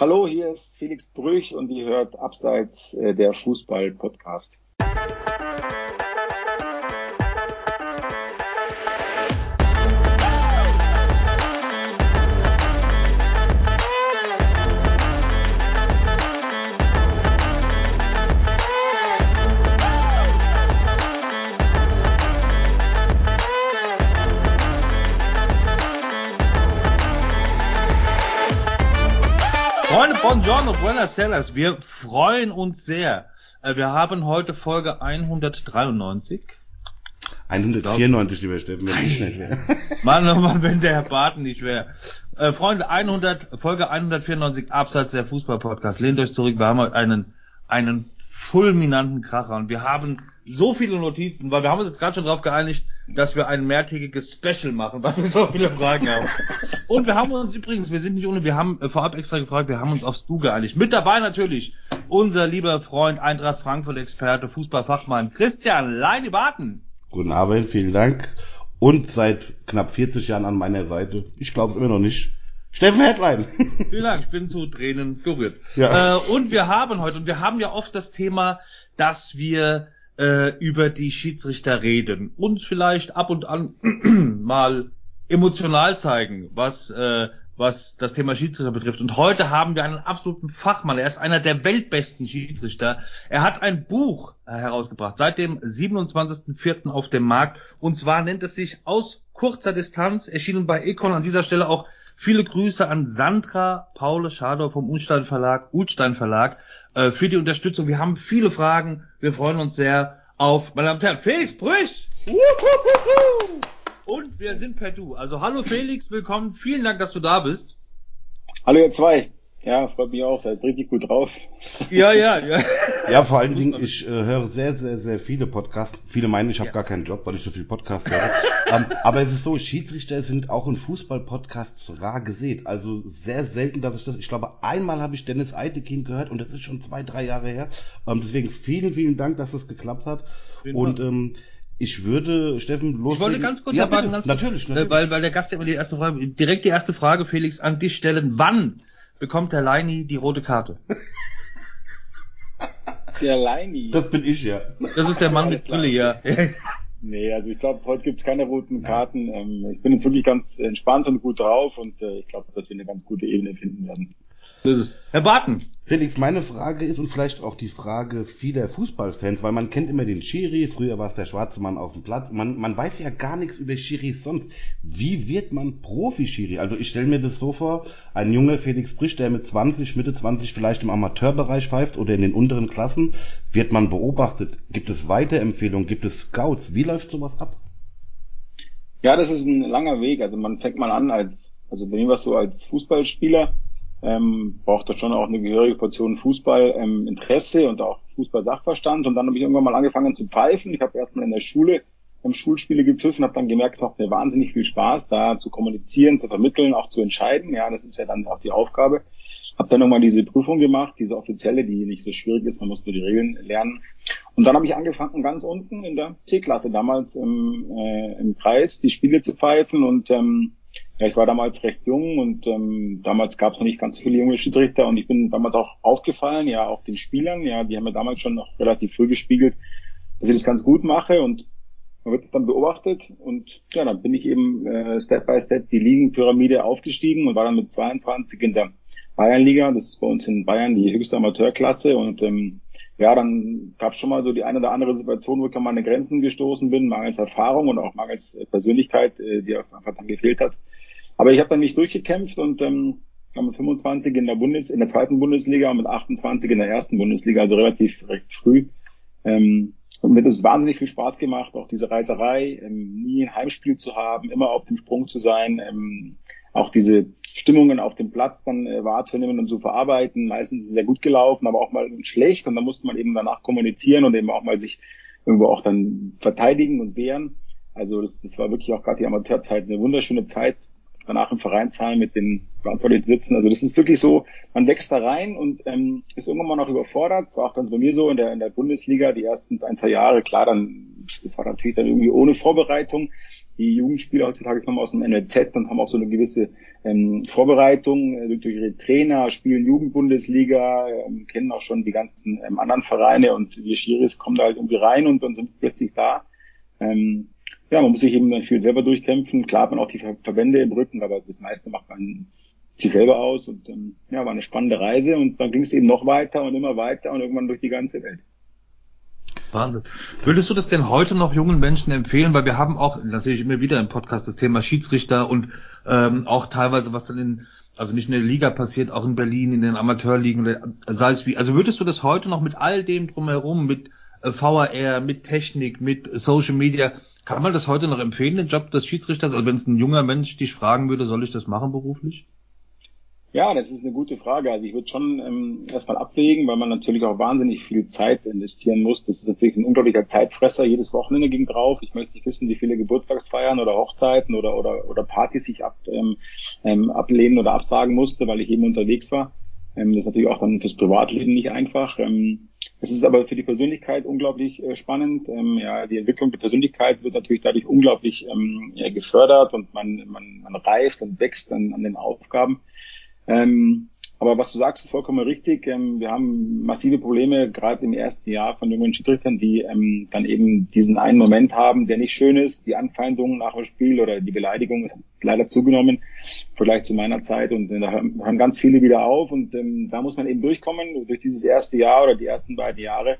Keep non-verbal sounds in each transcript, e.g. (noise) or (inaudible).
Hallo, hier ist Felix Brüch und ihr hört Abseits äh, der Fußball-Podcast. Buongiorno, buenas tardes. Wir freuen uns sehr. Äh, wir haben heute Folge 193. 194, lieber Steffen, wenn ich nicht wäre. Mann, Mann, wenn der Herr Barton nicht wäre. Äh, Freunde, 100, Folge 194, Absatz der Fußball-Podcast. Lehnt euch zurück, wir haben heute einen, einen fulminanten Kracher und wir haben so viele Notizen, weil wir haben uns jetzt gerade schon darauf geeinigt, dass wir ein mehrtägiges Special machen, weil wir so viele Fragen haben. Und wir haben uns übrigens, wir sind nicht ohne, wir haben äh, vorab extra gefragt, wir haben uns aufs Du geeinigt. Mit dabei natürlich unser lieber Freund Eintracht Frankfurt Experte, Fußballfachmann Christian Leine Barton. Guten Abend, vielen Dank. Und seit knapp 40 Jahren an meiner Seite. Ich glaube es immer noch nicht. Steffen Headline. (laughs) Vielen Dank, ich bin zu Tränen gerührt. Ja. Äh, und wir haben heute, und wir haben ja oft das Thema, dass wir äh, über die Schiedsrichter reden, uns vielleicht ab und an (clears throat) mal emotional zeigen, was äh, was das Thema Schiedsrichter betrifft. Und heute haben wir einen absoluten Fachmann. Er ist einer der weltbesten Schiedsrichter. Er hat ein Buch äh, herausgebracht, seit dem 27.04. auf dem Markt. Und zwar nennt es sich Aus kurzer Distanz, erschienen bei Econ. An dieser Stelle auch Viele Grüße an Sandra Paule Schador vom Utstein Verlag, Utstein Verlag äh, für die Unterstützung. Wir haben viele Fragen. Wir freuen uns sehr auf, meine Damen und Herren, Felix Brüch. Und wir sind per Du. Also hallo Felix, willkommen. Vielen Dank, dass du da bist. Hallo ihr zwei. Ja, freut mich auch, seid richtig gut drauf. Ja, ja, ja. Ja, vor allen Dingen, ich äh, höre sehr, sehr, sehr viele Podcasts. Viele meinen, ich habe ja. gar keinen Job, weil ich so viel Podcast höre. um, (laughs) ähm, aber es ist so, Schiedsrichter sind auch in Fußball-Podcasts rar gesät. Also sehr selten, dass ich das, ich glaube, einmal habe ich Dennis Eitekin gehört und das ist schon zwei, drei Jahre her. Um, ähm, deswegen vielen, vielen Dank, dass es das geklappt hat. Und ähm, ich würde, Steffen, los. Ich wollte ganz kurz ja, ganz natürlich, kurz, natürlich. Weil, weil der Gast ja immer die erste Frage, direkt die erste Frage, Felix, an dich stellen. Wann bekommt der Leini die rote Karte. (laughs) Der Leini? Das bin ich, ja. Das ist der Mann mit Brille, ja. (laughs) Nee, also ich glaube, heute gibt's keine roten Karten. Ähm, ich bin jetzt wirklich ganz entspannt und gut drauf und äh, ich glaube, dass wir eine ganz gute Ebene finden werden. Das ist Herr Barton. Felix, meine Frage ist und vielleicht auch die Frage vieler Fußballfans, weil man kennt immer den Schiri, früher war es der schwarze Mann auf dem Platz, man, man weiß ja gar nichts über Schiris sonst. Wie wird man Profi-Schiri? Also ich stelle mir das so vor, ein junger Felix Brisch, der mit 20, Mitte 20 vielleicht im Amateurbereich pfeift oder in den unteren Klassen, wird man beobachtet? Gibt es Weiterempfehlungen? Gibt es Scouts? Wie läuft sowas ab? Ja, das ist ein langer Weg. Also man fängt mal an als, also bei mir war es so als Fußballspieler, ähm, braucht da schon auch eine gehörige Portion Fußball ähm, und auch Fußball-Sachverstand. Und dann habe ich irgendwann mal angefangen zu pfeifen. Ich habe erstmal in der Schule ähm, Schulspiele gepfiffen, habe dann gemerkt, es macht mir wahnsinnig viel Spaß, da zu kommunizieren, zu vermitteln, auch zu entscheiden. Ja, das ist ja dann auch die Aufgabe. Habe dann nochmal diese Prüfung gemacht, diese offizielle, die nicht so schwierig ist, man muss nur die Regeln lernen. Und dann habe ich angefangen, ganz unten in der T-Klasse damals im, äh, im Kreis die Spiele zu pfeifen und ähm, ja, ich war damals recht jung und ähm, damals gab es noch nicht ganz so viele junge Schiedsrichter und ich bin damals auch aufgefallen, ja, auch den Spielern, ja, die haben mir damals schon noch relativ früh gespiegelt, dass ich das ganz gut mache und man wird dann beobachtet und ja, dann bin ich eben äh, Step by Step die Ligenpyramide aufgestiegen und war dann mit 22 in der Bayernliga, das ist bei uns in Bayern die höchste Amateurklasse und ähm, ja, dann gab es schon mal so die eine oder andere Situation, wo ich an meine Grenzen gestoßen bin, mangels Erfahrung und auch mangels Persönlichkeit, äh, die einfach dann gefehlt hat. Aber ich habe dann mich durchgekämpft und ähm, mit 25 in der Bundes, in der zweiten Bundesliga und mit 28 in der ersten Bundesliga, also relativ recht früh. Ähm, und mir hat es wahnsinnig viel Spaß gemacht, auch diese Reiserei, ähm, nie ein Heimspiel zu haben, immer auf dem Sprung zu sein, ähm, auch diese Stimmungen auf dem Platz dann äh, wahrzunehmen und zu verarbeiten. Meistens ist es sehr gut gelaufen, aber auch mal schlecht und da musste man eben danach kommunizieren und eben auch mal sich irgendwo auch dann verteidigen und wehren. Also das, das war wirklich auch gerade die Amateurzeit eine wunderschöne Zeit, danach im Vereinsheim mit den Verantwortlichen sitzen. Also das ist wirklich so, man wächst da rein und ähm, ist irgendwann mal noch überfordert. Das war auch dann bei mir so in der, in der Bundesliga die ersten ein, zwei Jahre. Klar, dann das war natürlich dann irgendwie ohne Vorbereitung. die Jugendspieler heutzutage kommen aus dem NLZ und haben auch so eine gewisse ähm, Vorbereitung äh, durch ihre Trainer, spielen Jugendbundesliga, ähm, kennen auch schon die ganzen ähm, anderen Vereine und wir Schiris kommen da halt irgendwie rein und dann sind plötzlich da. Ähm, ja, man muss sich eben dann viel selber durchkämpfen. Klar hat man auch die Verbände im Rücken, aber das meiste macht man sich selber aus und ähm, ja, war eine spannende Reise und dann ging es eben noch weiter und immer weiter und irgendwann durch die ganze Welt. Wahnsinn. Würdest du das denn heute noch jungen Menschen empfehlen? Weil wir haben auch natürlich immer wieder im Podcast das Thema Schiedsrichter und ähm, auch teilweise, was dann in, also nicht in der Liga passiert, auch in Berlin, in den Amateurligen, oder sei es wie. Also würdest du das heute noch mit all dem drumherum, mit VAR, mit Technik, mit Social Media, kann man das heute noch empfehlen, den Job des Schiedsrichters? Also wenn es ein junger Mensch dich fragen würde, soll ich das machen beruflich? Ja, das ist eine gute Frage. Also ich würde schon ähm, erstmal abwägen, weil man natürlich auch wahnsinnig viel Zeit investieren muss. Das ist natürlich ein unglaublicher Zeitfresser. Jedes Wochenende ging drauf. Ich möchte nicht wissen, wie viele Geburtstagsfeiern oder Hochzeiten oder oder oder Partys ich ab, ähm, ähm, ablehnen oder absagen musste, weil ich eben unterwegs war. Ähm, das ist natürlich auch dann fürs Privatleben nicht einfach. Ähm, es ist aber für die Persönlichkeit unglaublich äh, spannend. Ähm, ja, die Entwicklung der Persönlichkeit wird natürlich dadurch unglaublich ähm, ja, gefördert und man, man, man reift und wächst an, an den Aufgaben. Ähm, aber was du sagst, ist vollkommen richtig. Ähm, wir haben massive Probleme, gerade im ersten Jahr von jungen Schiedsrichtern, die ähm, dann eben diesen einen Moment haben, der nicht schön ist. Die Anfeindungen nach dem Spiel oder die Beleidigung ist leider zugenommen, im Vergleich zu meiner Zeit. Und äh, da hören ganz viele wieder auf. Und ähm, da muss man eben durchkommen, durch dieses erste Jahr oder die ersten beiden Jahre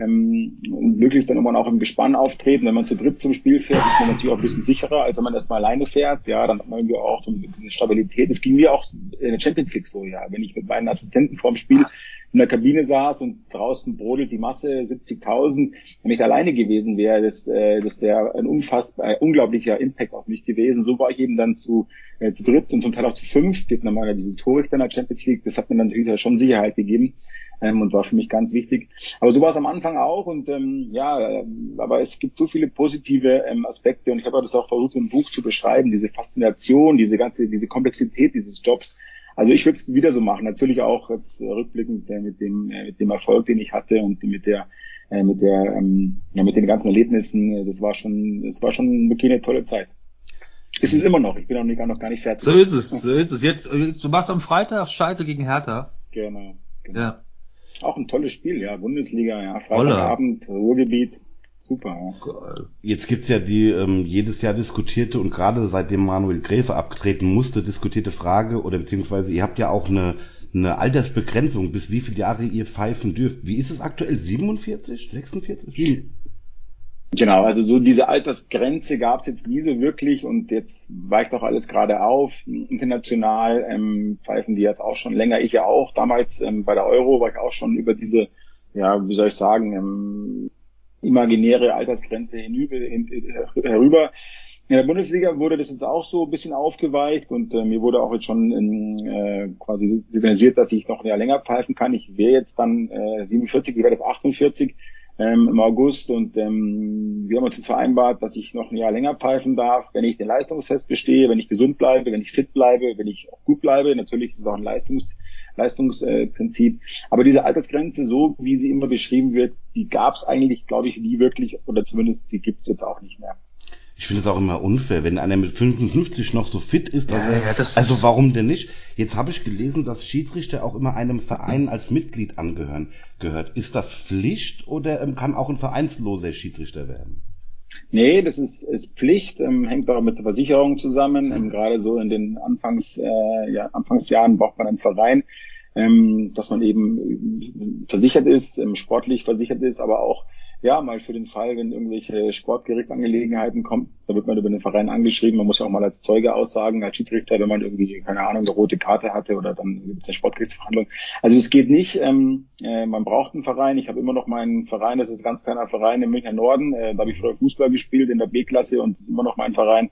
ähm, und möglichst dann irgendwann auch im Gespann auftreten. Wenn man zu dritt zum Spiel fährt, ist man natürlich auch ein bisschen sicherer, als wenn man erstmal alleine fährt. Ja, dann hat man irgendwie auch eine Stabilität. Es ging mir auch in der Champions League so, ja. Wenn ich mit meinen Assistenten vorm Spiel in der Kabine saß und draußen brodelt die Masse 70.000, wenn ich alleine gewesen wäre, das, äh, das wäre ein unfassbar, äh, unglaublicher Impact auf mich gewesen. So war ich eben dann zu, äh, zu dritt und zum Teil auch zu fünf. Geht nochmal diese Torrichter in der Champions League. Das hat mir dann natürlich schon Sicherheit gegeben ähm, und war für mich ganz wichtig. Aber so war es am Anfang auch und ähm, ja, äh, aber es gibt so viele positive ähm, Aspekte und ich habe das auch versucht im Buch zu beschreiben, diese Faszination, diese ganze, diese Komplexität dieses Jobs. Also ich würde es wieder so machen, natürlich auch jetzt rückblickend äh, mit dem äh, mit dem Erfolg, den ich hatte und mit der äh, mit der ähm, ja, mit den ganzen Erlebnissen. Äh, das war schon, das war schon wirklich eine tolle Zeit. Es ist immer noch. Ich bin nicht, noch gar nicht fertig. So ist es, so ist es. Jetzt, jetzt du warst am Freitag Scheite gegen Hertha. Genau. genau. Ja. Auch ein tolles Spiel, ja. Bundesliga, ja. Freitagabend, Ruhrgebiet. Super, ja. Jetzt gibt's ja die ähm, jedes Jahr diskutierte und gerade seitdem Manuel Gräfe abgetreten musste, diskutierte Frage oder beziehungsweise ihr habt ja auch eine, eine Altersbegrenzung, bis wie viele Jahre ihr pfeifen dürft. Wie ist es aktuell? 47? 46? Genau, also so diese Altersgrenze gab es jetzt nie so wirklich und jetzt weicht auch alles gerade auf. International ähm, pfeifen die jetzt auch schon länger, ich ja auch. Damals ähm, bei der Euro war ich auch schon über diese, ja, wie soll ich sagen, ähm, imaginäre Altersgrenze hinüber, hin, äh, herüber. In der Bundesliga wurde das jetzt auch so ein bisschen aufgeweicht und äh, mir wurde auch jetzt schon in, äh, quasi signalisiert, dass ich noch ein Jahr länger pfeifen kann. Ich wäre jetzt dann äh, 47, ich werde jetzt 48 ähm, im August und ähm, wir haben uns jetzt vereinbart, dass ich noch ein Jahr länger pfeifen darf, wenn ich den Leistungstest bestehe, wenn ich gesund bleibe, wenn ich fit bleibe, wenn ich auch gut bleibe. Natürlich ist es auch ein Leistungs Leistungsprinzip. Aber diese Altersgrenze, so wie sie immer beschrieben wird, die gab es eigentlich, glaube ich, nie wirklich oder zumindest sie gibt es jetzt auch nicht mehr ich finde es auch immer unfair, wenn einer mit 55 noch so fit ist. Ja, er, ja, also warum denn nicht? Jetzt habe ich gelesen, dass Schiedsrichter auch immer einem Verein als Mitglied angehören gehört. Ist das Pflicht oder ähm, kann auch ein vereinsloser Schiedsrichter werden? Nee, das ist, ist Pflicht, ähm, hängt auch mit der Versicherung zusammen. Ähm, gerade so in den Anfangs, äh, ja, Anfangsjahren braucht man einen Verein, ähm, dass man eben versichert ist, ähm, sportlich versichert ist, aber auch ja, mal für den Fall, wenn irgendwelche Sportgerichtsangelegenheiten kommen, da wird man über den Verein angeschrieben. Man muss ja auch mal als Zeuge aussagen, als Schiedsrichter, wenn man irgendwie, keine Ahnung, eine rote Karte hatte oder dann gibt es eine Sportgerichtsverhandlung. Also es geht nicht. Ähm, äh, man braucht einen Verein. Ich habe immer noch meinen Verein, das ist ein ganz kleiner Verein im Münchner Norden. Äh, da habe ich früher Fußball gespielt in der B-Klasse und das ist immer noch mein Verein.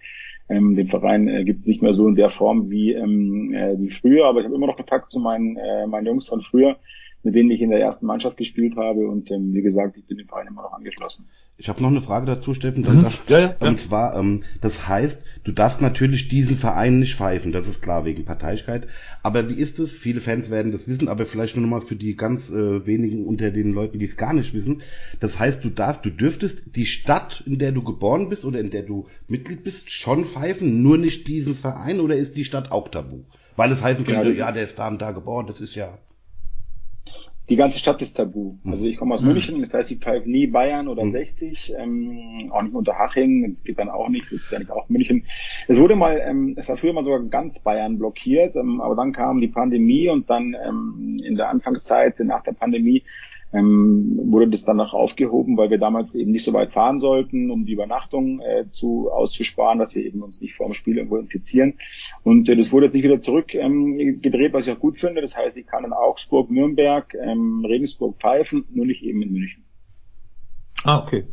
Ähm, den Verein äh, gibt es nicht mehr so in der Form wie, ähm, äh, wie früher, aber ich habe immer noch Kontakt zu meinen, äh, meinen Jungs von früher mit denen ich in der ersten Mannschaft gespielt habe. Und ähm, wie gesagt, ich bin dem Verein immer noch angeschlossen. Ich habe noch eine Frage dazu, Steffen. Mhm. Ja, ja, und zwar, ähm, das heißt, du darfst natürlich diesen Verein nicht pfeifen, das ist klar, wegen Parteiigkeit. Aber wie ist es? Viele Fans werden das wissen, aber vielleicht nur noch mal für die ganz äh, wenigen unter den Leuten, die es gar nicht wissen. Das heißt, du darfst, du dürftest die Stadt, in der du geboren bist oder in der du Mitglied bist, schon pfeifen, nur nicht diesen Verein oder ist die Stadt auch tabu? Weil es heißen könnte, ja, ja der ist da und da geboren, das ist ja die ganze Stadt ist tabu. Mhm. Also ich komme aus mhm. München, das heißt, ich pfeife nie Bayern oder mhm. 60, ähm, auch nicht Unterhaching, das geht dann auch nicht, das ist ja nicht auch München. Es wurde mal, ähm, es war früher mal sogar ganz Bayern blockiert, ähm, aber dann kam die Pandemie und dann ähm, in der Anfangszeit nach der Pandemie ähm, wurde das dann noch aufgehoben, weil wir damals eben nicht so weit fahren sollten, um die Übernachtung äh, zu auszusparen, dass wir eben uns nicht vor dem Spiel irgendwo infizieren. Und äh, das wurde jetzt nicht wieder zurück ähm, was ich auch gut finde. Das heißt, ich kann in Augsburg, Nürnberg, ähm, Regensburg pfeifen, nur nicht eben in München. Ah, okay.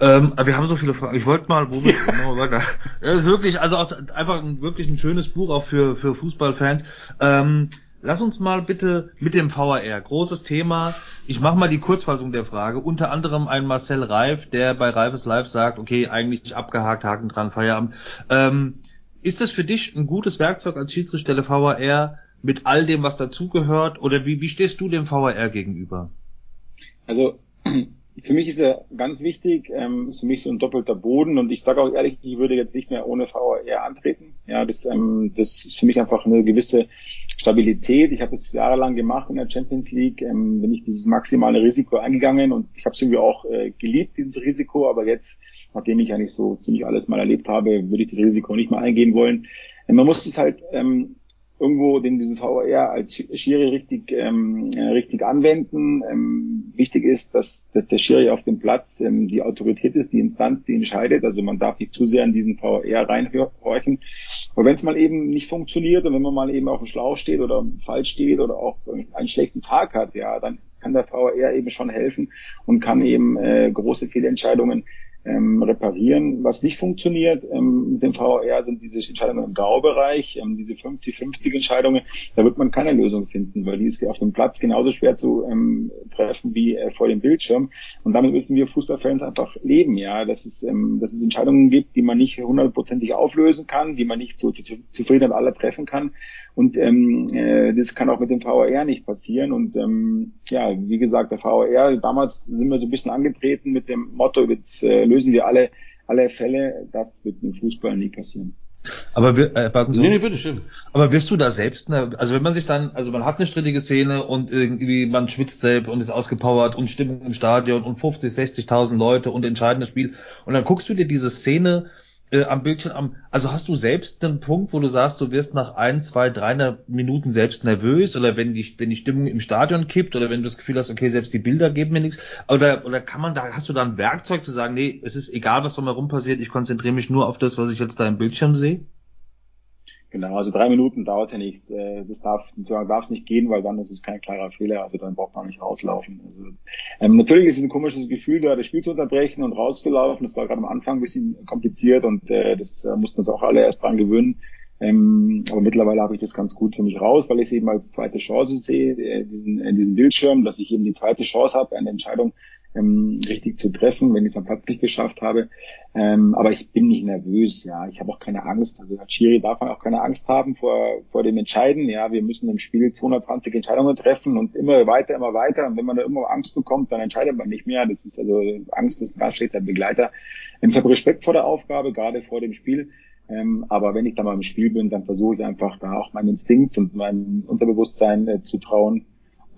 Ähm, wir haben so viele Fragen. Ich wollte mal, wo wir (laughs) weiter. Ja, ist wirklich, also auch einfach ein, wirklich ein schönes Buch auch für, für Fußballfans. Ähm, Lass uns mal bitte mit dem VAR. Großes Thema. Ich mache mal die Kurzfassung der Frage. Unter anderem ein Marcel Reif, der bei Reifes Live sagt, okay, eigentlich abgehakt, Haken dran, Feierabend. Ähm, ist das für dich ein gutes Werkzeug als Schiedsrichter der VAR mit all dem, was dazugehört? Oder wie, wie stehst du dem VAR gegenüber? Also (clears throat) für mich ist er ganz wichtig, ähm, ist für mich so ein doppelter Boden und ich sage auch ehrlich, ich würde jetzt nicht mehr ohne VAR antreten. Ja, das, ähm, das ist für mich einfach eine gewisse Stabilität. Ich habe das jahrelang gemacht in der Champions League, ähm, bin ich dieses maximale Risiko eingegangen und ich habe es irgendwie auch äh, geliebt, dieses Risiko, aber jetzt, nachdem ich eigentlich so ziemlich alles mal erlebt habe, würde ich das Risiko nicht mehr eingehen wollen. Ähm, man muss es halt ähm, irgendwo den diesen VR als Schiri richtig ähm, äh, richtig anwenden. Ähm, wichtig ist, dass, dass der Schiri auf dem Platz ähm, die Autorität ist, die Instanz, die entscheidet. Also man darf nicht zu sehr in diesen VR reinhorchen. Aber wenn es mal eben nicht funktioniert und wenn man mal eben auf dem Schlauch steht oder falsch steht oder auch einen schlechten Tag hat, ja, dann kann der VR eben schon helfen und kann eben äh, große Fehlentscheidungen ähm, reparieren. Was nicht funktioniert ähm, mit dem VR sind diese Entscheidungen im Graubereich, ähm, diese 50-50 Entscheidungen. Da wird man keine Lösung finden, weil die ist auf dem Platz genauso schwer zu ähm, treffen wie äh, vor dem Bildschirm. Und damit müssen wir Fußballfans einfach leben, ja, dass es, ähm, dass es Entscheidungen gibt, die man nicht hundertprozentig auflösen kann, die man nicht zu, zu, zufriedenheit aller treffen kann. Und ähm, äh, das kann auch mit dem VR nicht passieren. Und ähm, ja, wie gesagt, der VR, damals sind wir so ein bisschen angetreten mit dem Motto, jetzt äh, lösen wir alle, alle Fälle. Das wird im Fußball nie passieren. Aber wir, äh, Sie, nee, nee, bitte schön. Aber wirst du da selbst, ne, also wenn man sich dann, also man hat eine strittige Szene und irgendwie man schwitzt selbst und ist ausgepowert und Stimmung im Stadion und 50, 60.000 Leute und entscheidendes Spiel und dann guckst du dir diese Szene äh, am Bildschirm am, also hast du selbst einen Punkt, wo du sagst, du wirst nach ein, zwei, drei Minuten selbst nervös oder wenn die, wenn die Stimmung im Stadion kippt oder wenn du das Gefühl hast, okay, selbst die Bilder geben mir nichts, oder, oder kann man da, hast du da ein Werkzeug zu sagen, nee, es ist egal, was drumherum passiert, ich konzentriere mich nur auf das, was ich jetzt da im Bildschirm sehe? Genau, also drei Minuten dauert ja nichts. Äh, das darf, darf es nicht gehen, weil dann ist es kein klarer Fehler, also dann braucht man nicht rauslaufen. Also, ähm, natürlich ist es ein komisches Gefühl, da das Spiel zu unterbrechen und rauszulaufen. Das war gerade am Anfang ein bisschen kompliziert und äh, das äh, mussten uns auch alle erst dran gewöhnen. Ähm, aber mittlerweile habe ich das ganz gut für mich raus, weil ich es eben als zweite Chance sehe, äh, diesen, äh, diesen Bildschirm, dass ich eben die zweite Chance habe, eine Entscheidung ähm, richtig zu treffen, wenn ich es am Platz nicht geschafft habe. Ähm, aber ich bin nicht nervös, ja. Ich habe auch keine Angst. Also als Schiri darf man auch keine Angst haben vor, vor dem Entscheiden. Ja, wir müssen im Spiel 220 Entscheidungen treffen und immer weiter, immer weiter. Und wenn man da immer Angst bekommt, dann entscheidet man nicht mehr. Das ist also Angst ist ein ganz schlechter Begleiter. Ich habe Respekt vor der Aufgabe, gerade vor dem Spiel. Ähm, aber wenn ich da mal im Spiel bin, dann versuche ich einfach da auch meinen Instinkt und mein Unterbewusstsein äh, zu trauen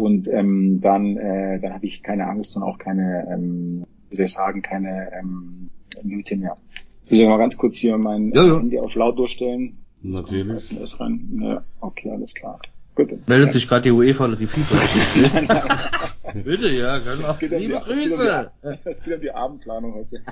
und ähm, dann, äh, dann habe ich keine Angst und auch keine, ähm, wie soll ich sagen, keine ähm, Nöte mehr. Ich soll mal ganz kurz hier mein ja, ja. Handy auf laut durchstellen. Natürlich. Rein. Ja, okay, alles klar. Gut. Meldet ja. sich gerade die UEFA oder die FIFA. nein, (laughs) nein. (laughs) Bitte, ja, ganz auch. Liebe die, Grüße. Es geht, um die Abendplanung heute.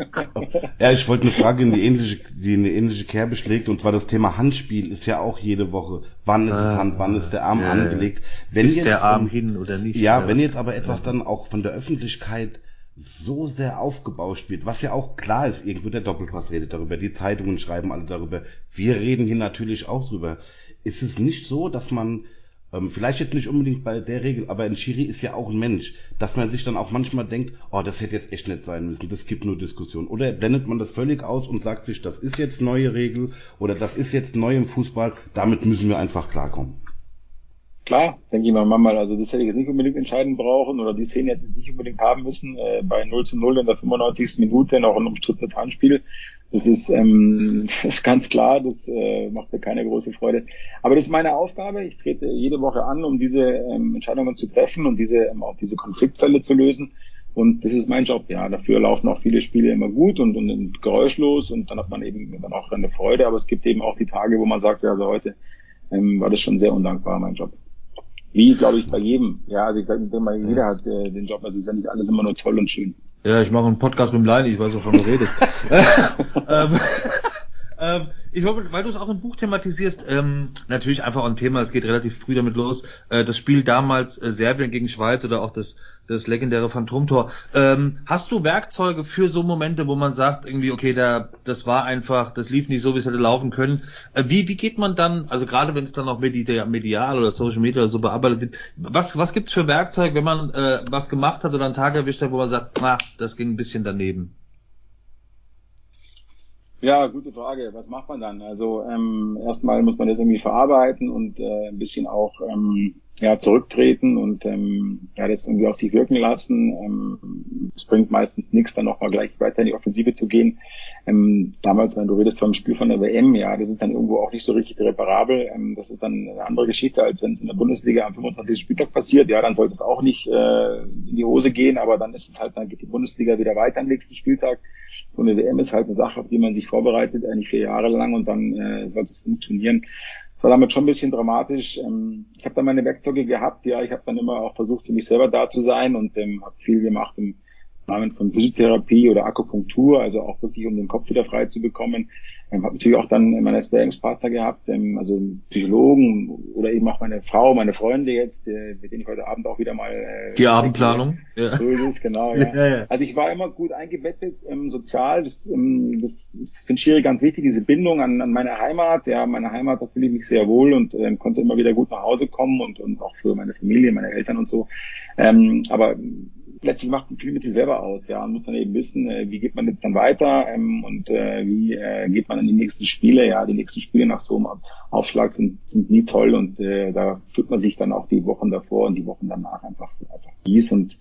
ja, ich wollte eine Frage in die ähnliche, die eine ähnliche Kerbe schlägt, und zwar das Thema Handspiel ist ja auch jede Woche. Wann ist ah, es Hand, wann ist der Arm ja, angelegt? Wenn ist jetzt, der Arm hin oder nicht? Ja, wenn jetzt aber etwas dann auch von der Öffentlichkeit so sehr aufgebauscht wird, was ja auch klar ist, irgendwo der Doppelpass redet darüber, die Zeitungen schreiben alle darüber, wir reden hier natürlich auch drüber. Ist es nicht so, dass man Ähm, vielleicht jetzt nicht unbedingt bei der Regel, aber ein Schiri ist ja auch ein Mensch, dass man sich dann auch manchmal denkt, oh, das hätte jetzt echt nicht sein müssen, das gibt nur Diskussion. Oder blendet man das völlig aus und sagt sich, das ist jetzt neue Regel oder das ist jetzt neu im Fußball, damit müssen wir einfach klarkommen. Klar, denke ich mal, manchmal, also das hätte ich jetzt nicht unbedingt entscheiden brauchen oder die Szene hätte ich nicht unbedingt haben müssen, äh, bei 0 zu 0 in der 95. Minute noch ein umstrittenes Handspiel. Das ist, ähm, (laughs) das ist ganz klar, das äh, macht mir keine große Freude. Aber das ist meine Aufgabe. Ich trete jede Woche an, um diese ähm, Entscheidungen zu treffen und diese ähm, auch diese Konfliktfälle zu lösen. Und das ist mein Job. Ja, dafür laufen auch viele Spiele immer gut und, und, und geräuschlos und dann hat man eben dann auch eine Freude. Aber es gibt eben auch die Tage, wo man sagt, ja, also heute ähm, war das schon sehr undankbar, mein Job. Wie, glaube ich, bei jedem. Ja, also ich denke mal, jeder hat äh, den Job. Also es ist ja nicht alles immer nur toll und schön. Ja, ich mache einen Podcast mit dem Leini, ich weiß, wovon du redest. (laughs) (laughs) ähm, (laughs) ähm, ich hoffe, weil du es auch im Buch thematisierst, ähm, natürlich einfach ein Thema, es geht relativ früh damit los, äh, das Spiel damals äh, Serbien gegen Schweiz oder auch das das legendäre Phantomtor. Ähm, hast du Werkzeuge für so Momente, wo man sagt, irgendwie, okay, da, das war einfach, das lief nicht so, wie es hätte laufen können. Äh, wie, wie geht man dann, also gerade wenn es dann auch medial oder Social Media oder so bearbeitet wird, was, was gibt's für Werkzeuge, wenn man äh, was gemacht hat oder einen Tag erwischt hat, wo man sagt, na, das ging ein bisschen daneben? Ja, gute Frage. Was macht man dann? Also ähm, erstmal muss man das irgendwie verarbeiten und äh, ein bisschen auch ähm, ja, zurücktreten und ähm, ja, das irgendwie auf sich wirken lassen. Ähm, es bringt meistens nichts, dann nochmal gleich weiter in die Offensive zu gehen. Ähm, damals, wenn du redest vom Spiel von der WM, ja, das ist dann irgendwo auch nicht so richtig reparabel. Ähm, das ist dann eine andere Geschichte, als wenn es in der Bundesliga am 25. Spieltag passiert. Ja, dann sollte es auch nicht äh, in die Hose gehen, aber dann ist es halt, dann geht die Bundesliga wieder weiter am nächsten Spieltag so eine WM ist halt eine Sache, auf die man sich vorbereitet, eigentlich vier Jahre lang und dann äh, sollte es funktionieren. Das war damit schon ein bisschen dramatisch. Ähm, ich habe dann meine Werkzeuge gehabt, ja, ich habe dann immer auch versucht, für mich selber da zu sein und ähm, habe viel gemacht im Rahmen von Physiotherapie oder Akupunktur, also auch wirklich, um den Kopf wieder frei zu bekommen. Ähm, habe natürlich auch dann meine Sparringspartner gehabt, ähm, also Psychologen oder eben auch meine Frau, meine Freunde jetzt, äh, mit denen ich heute Abend auch wieder mal äh, die Abendplanung. Ja. So ist es, genau. (laughs) Ja. ja, ja. Also ich war immer gut eingebettet ähm, sozial. Das, ähm, das ist für Schiri ganz wichtig, diese Bindung an, an meine Heimat. Ja, meine Heimat, da fühle ich mich sehr wohl und ähm, konnte immer wieder gut nach Hause kommen und, und auch für meine Familie, meine Eltern und so. Ähm, aber letztlich macht viel mit sich selber aus, ja, und muss dann eben wissen, äh, wie geht man jetzt dann weiter ähm, und äh, wie äh, geht man an die nächsten Spiele, ja, die nächsten Spiele nach so einem Aufschlag sind, sind nie toll und äh, da fühlt man sich dann auch die Wochen davor und die Wochen danach einfach, einfach mies und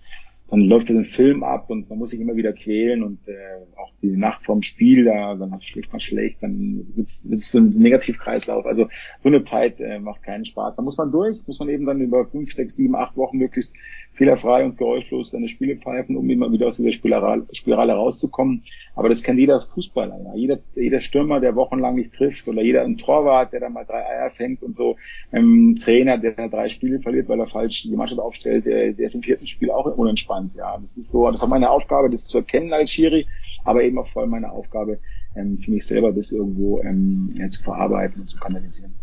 dann läuft ein Film ab und man muss sich immer wieder quälen und äh, auch die Nacht vorm Spiel, da dann schläft man schlecht, dann wird es so ein Negativkreislauf. Also so eine Zeit äh, macht keinen Spaß. Da muss man durch, muss man eben dann über fünf, sechs, sieben, acht Wochen möglichst fehlerfrei und geräuschlos seine Spiele pfeifen, um immer wieder aus dieser Spirale, rauszukommen. Aber das kennt jeder Fußballer. Ja. Jeder, jeder Stürmer, der wochenlang nicht trifft oder jeder ein Torwart, der da mal drei Eier fängt und so, ähm, Trainer, der drei Spiele verliert, weil er falsch die Mannschaft aufstellt, der, der ist im vierten Spiel auch unentspannt. Ja, das ist so, das war meine Aufgabe, das zu erkennen als Schiri, aber eben auch voll meine Aufgabe, ähm, für mich selber das irgendwo ähm, ja, zu verarbeiten und zu kanalisieren.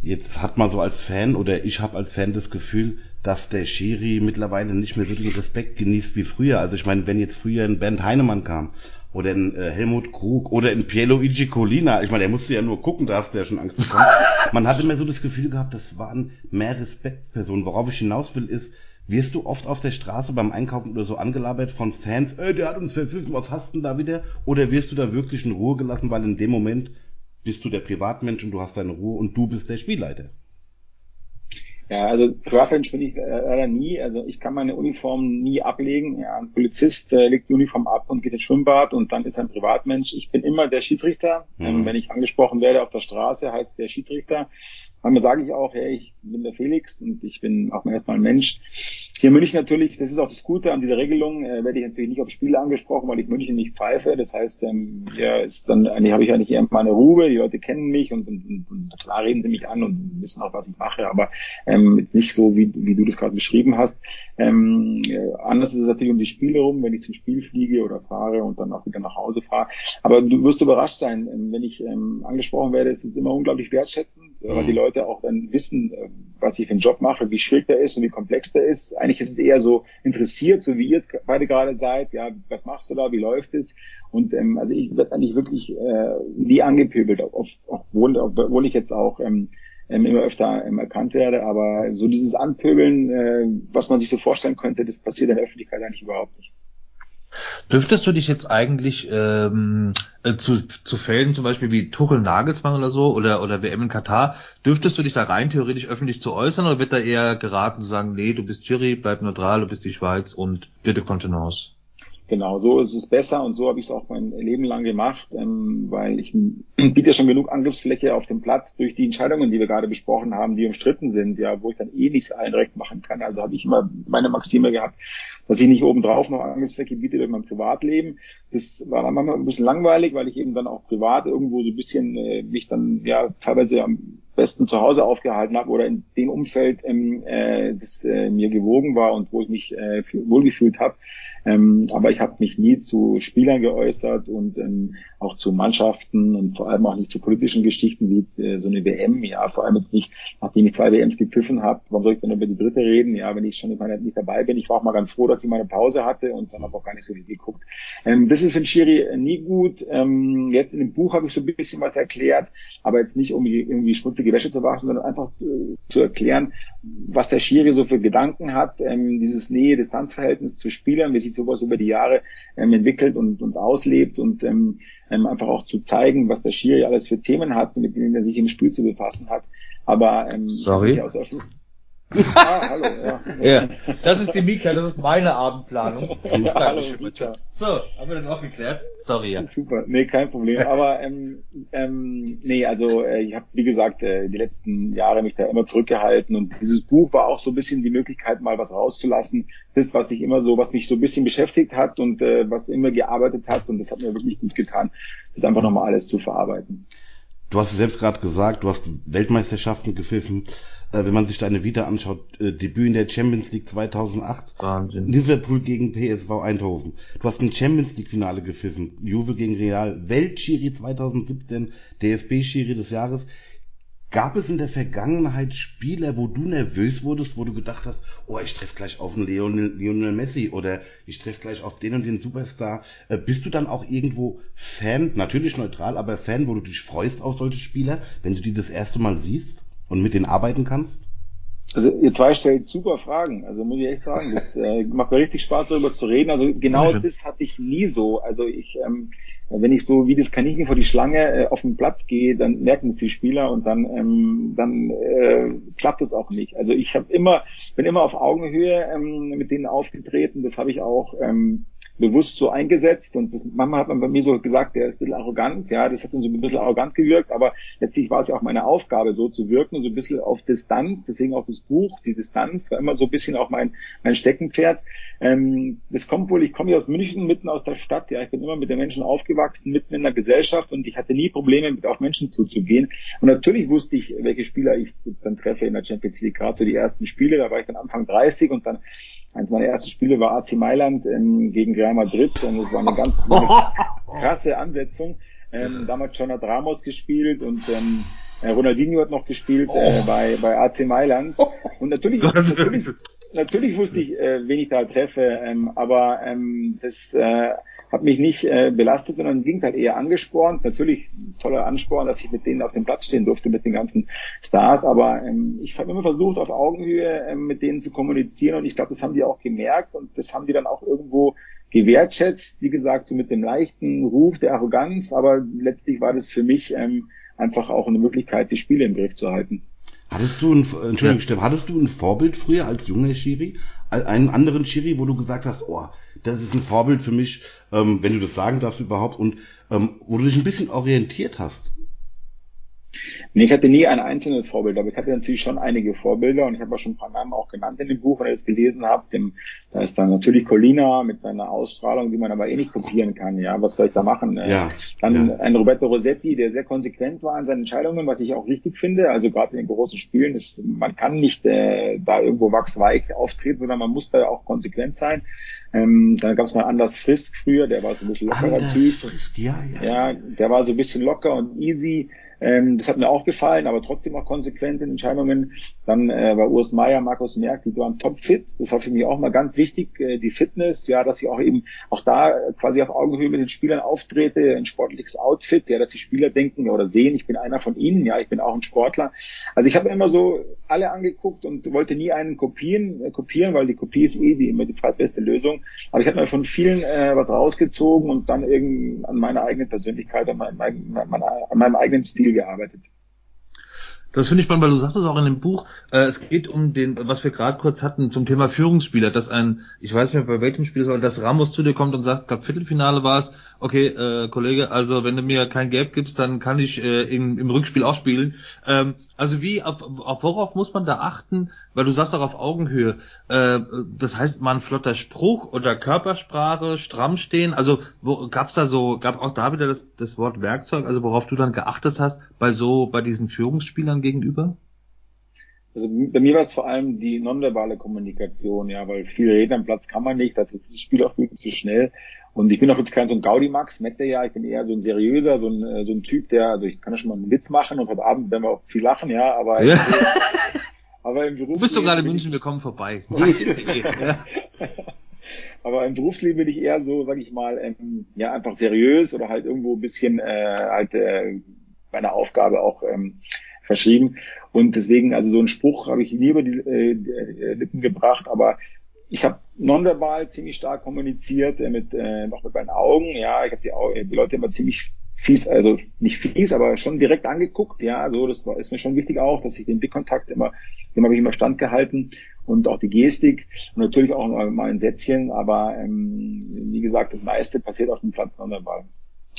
Jetzt hat man so als Fan oder ich habe als Fan das Gefühl, dass der Schiri mittlerweile nicht mehr so den Respekt genießt wie früher. Also ich meine, wenn jetzt früher ein Bernd Heinemann kam oder ein äh, Helmut Krug oder ein Pierluigi Colina, ich meine, der musste ja nur gucken, da hast du ja schon Angst bekommen. Man hat immer so das Gefühl gehabt, das waren mehr Respektpersonen. Worauf ich hinaus will, ist, wirst du oft auf der Straße beim Einkaufen oder so angelabert von Fans, äh, der hat uns verpfiffen, was hast du denn da wieder? Oder wirst du da wirklich in Ruhe gelassen, weil in dem Moment bist du der Privatmensch und du hast deine Ruhe und du bist der Spielleiter? Ja, also Privatmensch bin ich äh, leider nie. Also ich kann meine Uniform nie ablegen. Ja, ein Polizist äh, legt die Uniform ab und geht ins Schwimmbad und dann ist er ein Privatmensch. Ich bin immer der Schiedsrichter. Mhm. Ähm, wenn ich angesprochen werde auf der Straße, heißt der Schiedsrichter. Manchmal sage ich auch, hey, ich bin der Felix und ich bin auch erstmal ein Mensch. Hier in München natürlich, das ist auch das Gute an dieser Regelung, äh, werde ich natürlich nicht auf Spiele angesprochen, weil ich München nicht pfeife. Das heißt, ähm, ja, ist dann eigentlich habe ich eigentlich eher meine Ruhe, die Leute kennen mich und, und, und, und klar reden sie mich an und wissen auch, was ich mache, aber ähm, jetzt nicht so, wie, wie du das gerade beschrieben hast. Ähm, äh, anders ist es natürlich um die Spiele rum, wenn ich zum Spiel fliege oder fahre und dann auch wieder nach Hause fahre. Aber du wirst überrascht sein, ähm, wenn ich ähm, angesprochen werde, ist es immer unglaublich wertschätzend, weil die mhm. Leute auch dann wissen, äh, was ich für einen Job mache, wie schwierig der ist und wie komplex der ist eigentlich ist es eher so interessiert, so wie ihr jetzt beide gerade seid. Ja, was machst du da? Wie läuft es? Und ähm, also ich werde eigentlich wirklich äh, nie angepöbelt, obwohl, obwohl ich jetzt auch ähm, ähm, immer öfter ähm, erkannt werde. Aber so dieses Anpöbeln, äh, was man sich so vorstellen könnte, das passiert in der Öffentlichkeit eigentlich überhaupt nicht. Dürftest du dich jetzt eigentlich ähm, äh, zu, zu Fällen zum Beispiel wie Tuchel Nagelsmann oder so oder, oder WM in Katar, dürftest du dich da rein theoretisch öffentlich zu äußern oder wird da eher geraten zu sagen, nee, du bist Jury, bleib neutral, du bist die Schweiz und bitte Kontenance? Genau, so ist es besser und so habe ich es auch mein Leben lang gemacht, ähm, weil ich (clears throat) biete ja schon genug Angriffsfläche auf dem Platz durch die Entscheidungen, die wir gerade besprochen haben, die umstritten sind, ja, wo ich dann eh nichts allen recht machen kann. Also habe ich immer meine Maxime gehabt, dass ich nicht obendrauf noch Angriffsfläche biete durch mein Privatleben. Das war dann manchmal ein bisschen langweilig, weil ich eben dann auch privat irgendwo so ein bisschen äh, mich dann ja teilweise am besten zu Hause aufgehalten habe oder in dem Umfeld, ähm, äh, das äh, mir gewogen war und wo ich mich äh, wohlgefühlt habe. Ähm, aber ich habe mich nie zu Spielern geäußert und ähm, auch zu Mannschaften und vor allem auch nicht zu politischen Geschichten wie jetzt, äh, so eine WM. Ja, vor allem jetzt nicht, nachdem ich zwei WMs gepfiffen habe, warum soll ich dann über die dritte reden? Ja, wenn ich schon ich meine, nicht dabei bin. Ich war auch mal ganz froh, dass ich meine Pause hatte und dann habe auch gar nicht so viel geguckt. Ähm, das ist für den Schiri nie gut. Ähm, jetzt in dem Buch habe ich so ein bisschen was erklärt, aber jetzt nicht um irgendwie schmutzige Wäsche zu waschen, sondern einfach äh, zu erklären, was der Schiri so für Gedanken hat, ähm, dieses Nähe-Distanz-Verhältnis zu Spielern, wie sich sowas über die Jahre ähm, entwickelt und, und auslebt und ähm, ähm, einfach auch zu zeigen, was der Schiri alles für Themen hat, mit denen er sich im Spiel zu befassen hat. Aber ähm, Sorry. Aus ah, hallo, ja. ja. Das ist die Mika, das ist meine Abendplanung. (laughs) Ja, hallo, Mika. So, haben wir das auch geklärt? Sorry, ja. Super, nee, kein Problem. Aber ähm, ähm, nee, also äh, ich habe, wie gesagt, äh, die letzten Jahre mich da immer zurückgehalten und dieses Buch war auch so ein bisschen die Möglichkeit, mal was rauszulassen. Das, was ich immer so, was mich so ein bisschen beschäftigt hat und äh, was immer gearbeitet hat und das hat mir wirklich gut getan, das einfach nochmal alles zu verarbeiten. Du hast es selbst gerade gesagt, du hast Weltmeisterschaften gepfiffen wenn man sich deine Vita anschaut, äh, Debüt in der Champions League 2008. Wahnsinn. Liverpool gegen PSV Eindhoven. Du hast ein Champions League Finale gepfiffen. Juve gegen Real. Weltschiri 2017. DFB-Schiri des Jahres. Gab es in der Vergangenheit Spieler, wo du nervös wurdest, wo du gedacht hast, oh, ich treffe gleich auf einen Lionel, Lionel Messi oder ich treffe gleich auf den und den Superstar. Äh, bist du dann auch irgendwo Fan, natürlich neutral, aber Fan, wo du dich freust auf solche Spieler, wenn du die das erste Mal siehst? Und mit denen arbeiten kannst? Also ihr zwei stellt super Fragen. Also muss ich echt sagen, das äh, (laughs) macht mir richtig Spaß darüber zu reden. Also genau mhm. das hatte ich nie so. Also ich, ähm, wenn ich so wie das Kaninchen vor die Schlange äh, auf den Platz gehe, dann merken es die Spieler und dann ähm, dann äh, klappt es auch nicht. Also ich habe immer bin immer auf Augenhöhe ähm, mit denen aufgetreten. Das habe ich auch ähm, bewusst so eingesetzt. Und das, manchmal hat man bei mir so gesagt, der ist ein bisschen arrogant, ja, das hat dann so ein bisschen arrogant gewirkt, aber letztlich war es ja auch meine Aufgabe, so zu wirken, so ein bisschen auf Distanz, deswegen auch das Buch, die Distanz war immer so ein bisschen auch mein, mein Steckenpferd. Ähm, das kommt wohl, ich komme ja aus München, mitten aus der Stadt, ja, ich bin immer mit den Menschen aufgewachsen, mitten in der Gesellschaft. Und ich hatte nie Probleme, mit auf Menschen zuzugehen. Und natürlich wusste ich, welche Spieler ich jetzt dann treffe in der Champions League, gerade so die ersten Spiele, da war ich dann Anfang 30 und dann eins meiner ersten Spiele war AC Mailand ähm, gegen Real Madrid und es war eine ganz eine (laughs) krasse Ansetzung. Ähm, damals schon hat Ramos gespielt und ähm, äh, Ronaldinho hat noch gespielt äh, bei, bei AC Mailand. Und natürlich, natürlich, natürlich wusste ich, äh, wen ich da treffe, ähm, aber ähm, das äh, hat mich nicht äh, belastet, sondern im Gegenteil eher angespornt. Natürlich toller Ansporn, dass ich mit denen auf dem Platz stehen durfte, mit den ganzen Stars. Aber ähm, ich habe immer versucht, auf Augenhöhe ähm, mit denen zu kommunizieren und ich glaube, das haben die auch gemerkt und das haben die dann auch irgendwo gewertschätzt, wie gesagt, so mit dem leichten Ruf der Arroganz, aber letztlich war das für mich ähm, einfach auch eine Möglichkeit, die Spiele im Griff zu halten. Hattest du ein, Entschuldigung, ja. Steff, hattest du ein Vorbild früher als junger Schiri? Einen anderen Schiri, wo du gesagt hast, oh, das ist ein Vorbild für mich, ähm, wenn du das sagen darfst überhaupt, und ähm, wo du dich ein bisschen orientiert hast? Nee, ich hatte nie ein einzelnes Vorbild, aber ich hatte natürlich schon einige Vorbilder und ich habe auch schon ein paar Namen auch genannt in dem Buch, wenn ihr es gelesen habt. Dem, da ist dann natürlich Colina mit seiner Ausstrahlung, die man aber eh nicht kopieren kann. Ja, was soll ich da machen? Äh, ja, dann ja. ein Roberto Rossetti, der sehr konsequent war in seinen Entscheidungen, was ich auch richtig finde. Also gerade in den großen Spielen ist, man kann nicht äh, da irgendwo wachsweich auftreten, sondern man muss da auch konsequent sein. Ähm, dann gab es mal Anders Frisk früher, der war so ein bisschen lockerer Anders Typ. Frisk, ja, ja. Ja, der war so ein bisschen locker und easy. Ähm, das hat mir auch gefallen, aber trotzdem auch konsequent in Entscheidungen. Dann äh, bei Urs Meier, Markus Merck, die waren topfit. Das war für mich auch mal ganz wichtig, äh, die Fitness, ja, dass ich auch eben auch da quasi auf Augenhöhe mit den Spielern auftrete, ein sportliches Outfit, ja, dass die Spieler denken oder sehen, ich bin einer von ihnen, ja, ich bin auch ein Sportler. Also ich habe immer so alle angeguckt und wollte nie einen kopieren, äh, kopieren, weil die Kopie ist eh die immer die zweitbeste Lösung. Aber ich habe mir von vielen äh, was rausgezogen und dann irgendwie an meiner eigenen Persönlichkeit, an meinem, an meinem eigenen Stil gearbeitet. Das finde ich spannend, weil du sagst es auch in dem Buch. Äh, es geht um den, was wir gerade kurz hatten, zum Thema Führungsspieler, dass ein, ich weiß nicht mehr bei welchem Spiel es war, dass Ramos zu dir kommt und sagt, glaube Viertelfinale war es, okay, äh, Kollege, also wenn du mir kein Gap gibst, dann kann ich äh, im, im Rückspiel auch spielen. Ähm, also wie, auf, auf worauf muss man da achten? Weil du sagst auch auf Augenhöhe. Äh, das heißt, mal ein flotter Spruch oder Körpersprache, stramm stehen. Also wo, gab's da so, gab auch da wieder das, das Wort Werkzeug, also worauf du dann geachtet hast bei so, bei diesen Führungsspielern gegenüber? Also bei mir war es vor allem die nonverbale Kommunikation, ja, weil viel reden am Platz kann man nicht, also das Spiel (laughs) auch viel zu schnell. Und ich bin auch jetzt kein so ein Gaudi-Max, merkt ihr ja, ich bin eher so ein seriöser, so ein, äh, so ein Typ, der, also ich kann ja schon mal einen Witz machen und heute Abend werden wir auch viel lachen, ja, aber, ja. aber im Berufsleben. Du bist doch gerade in München, wir kommen vorbei. (laughs) (laughs) aber im Berufsleben bin ich eher so, sag ich mal, ähm, ja, einfach seriös oder halt irgendwo ein bisschen äh, halt äh, meiner Aufgabe auch ähm, verschrieben. Und deswegen, also so einen Spruch habe ich nie über die äh, äh Lippen gebracht, aber ich habe nonverbal ziemlich stark kommuniziert, äh, mit, äh, auch mit meinen Augen. Ja, ich habe die, die Leute immer ziemlich fies, also nicht fies, aber schon direkt angeguckt. Ja, so das war, ist mir schon wichtig auch, dass ich den Blickkontakt immer, dem habe ich immer standgehalten und auch die Gestik und natürlich auch mal ein Sätzchen. Aber ähm, wie gesagt, das meiste passiert auf dem Platz nonverbal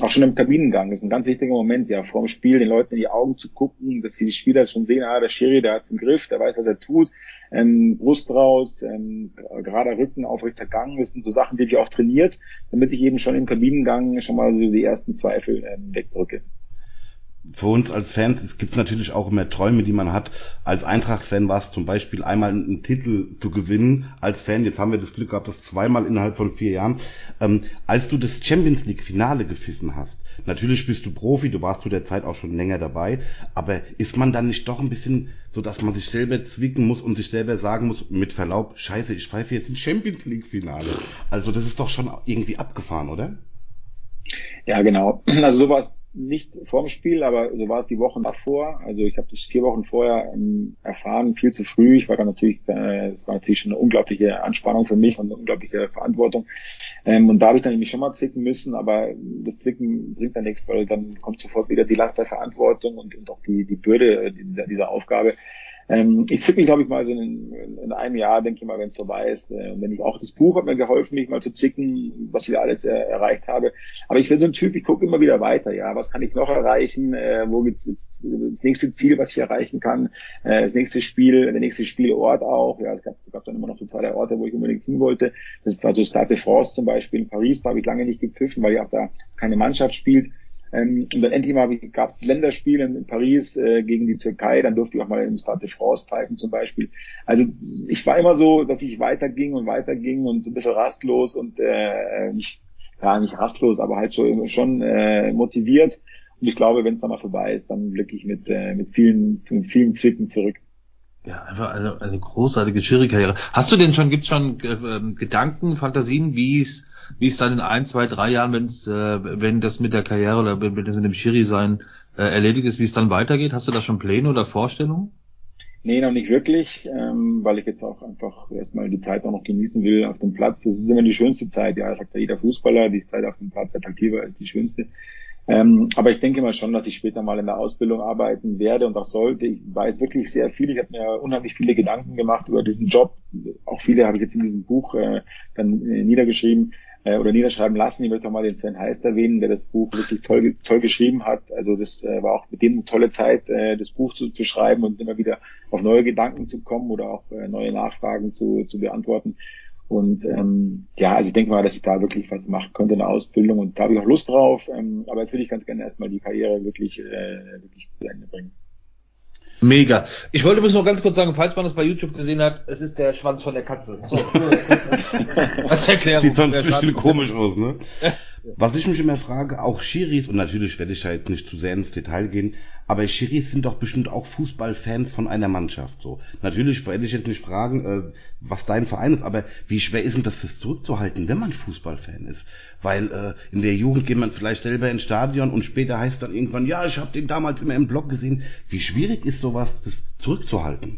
auch schon im Kabinengang. Ist ein ganz wichtiger Moment, ja, vor dem Spiel den Leuten in die Augen zu gucken, dass sie die Spieler schon sehen, ah, der Schiri, der hat's im Griff, der weiß, was er tut, ähm, Brust raus, ähm, gerader Rücken, aufrechter Gang, das sind so Sachen, die ich auch trainiert, damit ich eben schon im Kabinengang schon mal so die ersten Zweifel ähm, wegdrücke für uns als Fans, es gibt natürlich auch immer Träume, die man hat. Als Eintracht-Fan war es zum Beispiel einmal einen Titel zu gewinnen als Fan. Jetzt haben wir das Glück gehabt, das zweimal innerhalb von vier Jahren. Ähm, als du das Champions League-Finale gefissen hast, natürlich bist du Profi, du warst zu der Zeit auch schon länger dabei, aber ist man dann nicht doch ein bisschen so, dass man sich selber zwicken muss und sich selber sagen muss, mit Verlaub, scheiße, ich pfeife jetzt ein Champions League-Finale. Also das ist doch schon irgendwie abgefahren, oder? Ja, genau. Also sowas nicht vorm Spiel, aber so war es die Wochen davor. Also ich habe das vier Wochen vorher ähm, erfahren, viel zu früh. Ich war da natürlich, äh, es war natürlich schon eine unglaubliche Anspannung für mich und eine unglaubliche Verantwortung. Ähm, und da habe ich dann nämlich schon mal zwicken müssen, aber das Zwicken bringt dann nichts, weil dann kommt sofort wieder die Last der Verantwortung und, und auch die, die Bürde dieser, dieser Aufgabe. Ähm, ich mich, glaube ich, mal so in, in, einem Jahr, denke ich mal, wenn es vorbei ist. Äh, wenn ich auch das Buch hat mir geholfen, mich mal zu zicken, was ich da alles äh, erreicht habe. Aber ich bin so ein Typ, ich gucke immer wieder weiter. Ja, was kann ich noch erreichen? Äh, wo gibt's jetzt das nächste Ziel, was ich erreichen kann? Äh, das nächste Spiel, der nächste Spielort auch. Ja, es gab, gab dann immer noch so zwei drei Orte, wo ich unbedingt hin wollte. Das war so Stade de France zum Beispiel in Paris. Da habe ich lange nicht gepfiffen, weil ja auch da keine Mannschaft spielt. Ähm, und dann endlich mal gab es Länderspiele in Paris äh, gegen die Türkei, dann durfte ich auch mal im Stade de France pfeifen zum Beispiel. Also ich war immer so, dass ich weiterging und weiterging und ein bisschen rastlos und äh, nicht, ja nicht rastlos, aber halt schon, schon äh, motiviert. Und ich glaube, wenn es dann mal vorbei ist, dann blicke ich mit, äh, mit vielen, mit vielen Zwicken zurück. Ja, einfach eine, eine großartige Schiri-Karriere. Hast du denn schon, gibt's schon äh, ähm, Gedanken, Fantasien, wie es wie es dann in ein, zwei, drei Jahren, wenn's, äh, wenn das mit der Karriere oder wenn das mit dem Schiri sein äh, erledigt ist, wie es dann weitergeht? Hast du da schon Pläne oder Vorstellungen? Nee, noch nicht wirklich, ähm, weil ich jetzt auch einfach erstmal die Zeit auch noch genießen will auf dem Platz. Das ist immer die schönste Zeit, ja, sagt ja jeder Fußballer, die Zeit auf dem Platz attraktiver ist die schönste. Ähm, aber ich denke mal schon, dass ich später mal in der Ausbildung arbeiten werde und auch sollte. Ich weiß wirklich sehr viel. Ich habe mir unheimlich viele Gedanken gemacht über diesen Job. Auch viele habe ich jetzt in diesem Buch äh, dann äh, niedergeschrieben äh, oder niederschreiben lassen. Ich möchte auch mal den Sven Heist erwähnen, der das Buch wirklich toll, toll geschrieben hat. Also das äh, war auch mit dem eine tolle Zeit, äh, das Buch zu, zu schreiben und immer wieder auf neue Gedanken zu kommen oder auch äh, neue Nachfragen zu, zu beantworten. Und ähm, ja, also ich denke mal, dass ich da wirklich was machen könnte in der Ausbildung und da habe ich auch Lust drauf. Ähm, aber jetzt würde ich ganz gerne erstmal die Karriere wirklich, äh, wirklich zu Ende bringen. Mega. Ich wollte übrigens noch ganz kurz sagen, falls man das bei YouTube gesehen hat, es ist der Schwanz von der Katze. So, (laughs) als Erklärung. Sieht sonst ein bisschen komisch aus, ne? (laughs) Was ich mich immer frage, auch Schiris, und natürlich werde ich halt nicht zu sehr ins Detail gehen, aber Schiris sind doch bestimmt auch Fußballfans von einer Mannschaft. So, natürlich werde ich jetzt nicht fragen, äh, was dein Verein ist, aber wie schwer ist denn das, das zurückzuhalten, wenn man Fußballfan ist? Weil äh, in der Jugend geht man vielleicht selber ins Stadion und später heißt dann irgendwann, ja, ich habe den damals immer im Blog gesehen. Wie schwierig ist sowas, das zurückzuhalten?